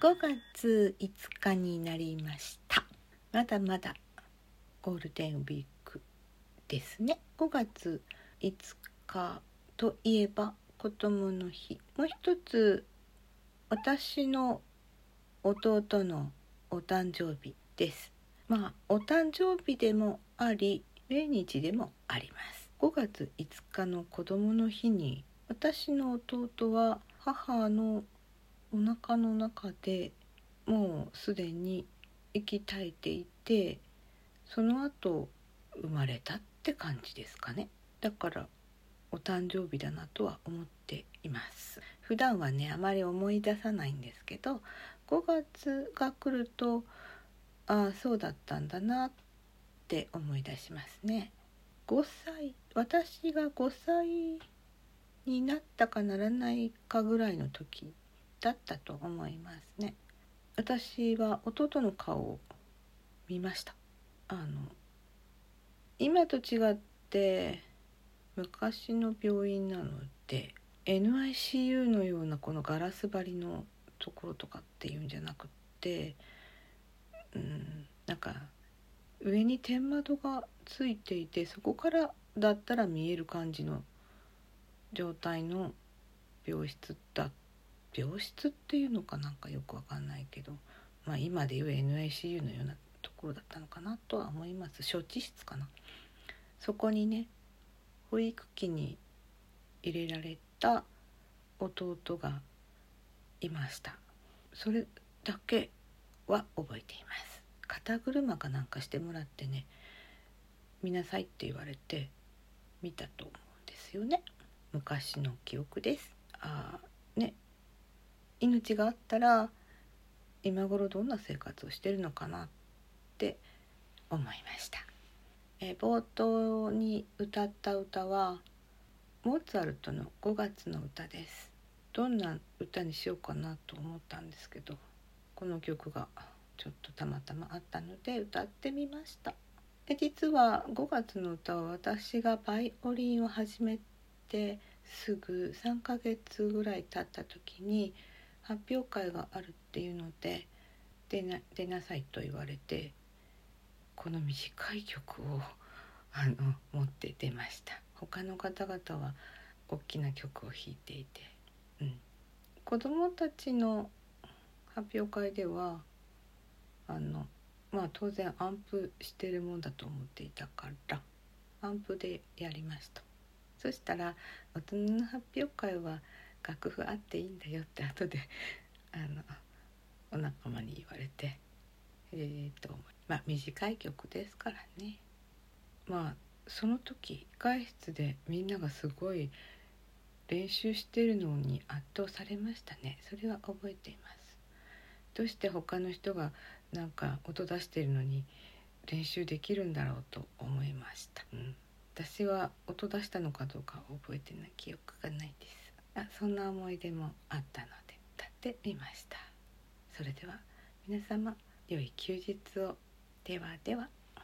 5月5日になりました。まだまだゴールデンウィークですね。5月5日といえば子供の日。もう一つ私の弟のお誕生日です。まあお誕生日でもあり命日でもあります。5月5日の子供の日に私の弟は母のお腹の中でもうすでに息絶えていてその後生まれたって感じですかね。だからお誕生日だなとは思っています。普段はねあまり思い出さないんですけど5月が来るとああそうだったんだなって思い出しますね。5歳私が5歳になったかならないかぐらいの時だったと思いますね。私は弟の顔を見ました。あの今と違って昔の病院なので NICU のようなこのガラス張りのところとかっていうんじゃなくってうんなんか上に天窓がついていてそこからだったら見える感じの状態の病室だっ病室っていうのかなんかよくわかんないけど、まあ、今でいう NICU のようなところだったのかなとは思います。処置室かな。そこにね保育器に入れられた弟がいました。それだけは覚えています。肩車かなんかしてもらってね見なさいって言われて見たと思うんですよね。昔の記憶です。あーね命があったら今頃どんな生活をしてるのかなって思いました、え冒頭に歌った歌はモーツァルトの5月の歌です。どんな歌にしようかなと思ったんですけどこの曲がちょっとたまたまあったので歌ってみました。で実は5月の歌は私がバイオリンを始めてすぐ3ヶ月ぐらい経った時に発表会があるっていうので出な出なさいと言われてこの短い曲をあの持って出ました。他の方々は大きな曲を弾いていて、うん、子どもたちの発表会ではあのまあ当然アンプしてるもんだと思っていたからアンプでやりました。そしたら大人の発表会は楽譜あっていいんだよって後であのお仲間に言われてえーとまあ短い曲ですからね。まあその時控室でみんながすごい練習してるのに圧倒されましたね。それは覚えています。どうして他の人がなんか音出してるのに練習できるんだろうと思いました、うん、私は音出したのかどうか覚えてない。記憶がないです。あそんな思い出もあったので歌ってみました。それでは皆様良い休日を。ではでは。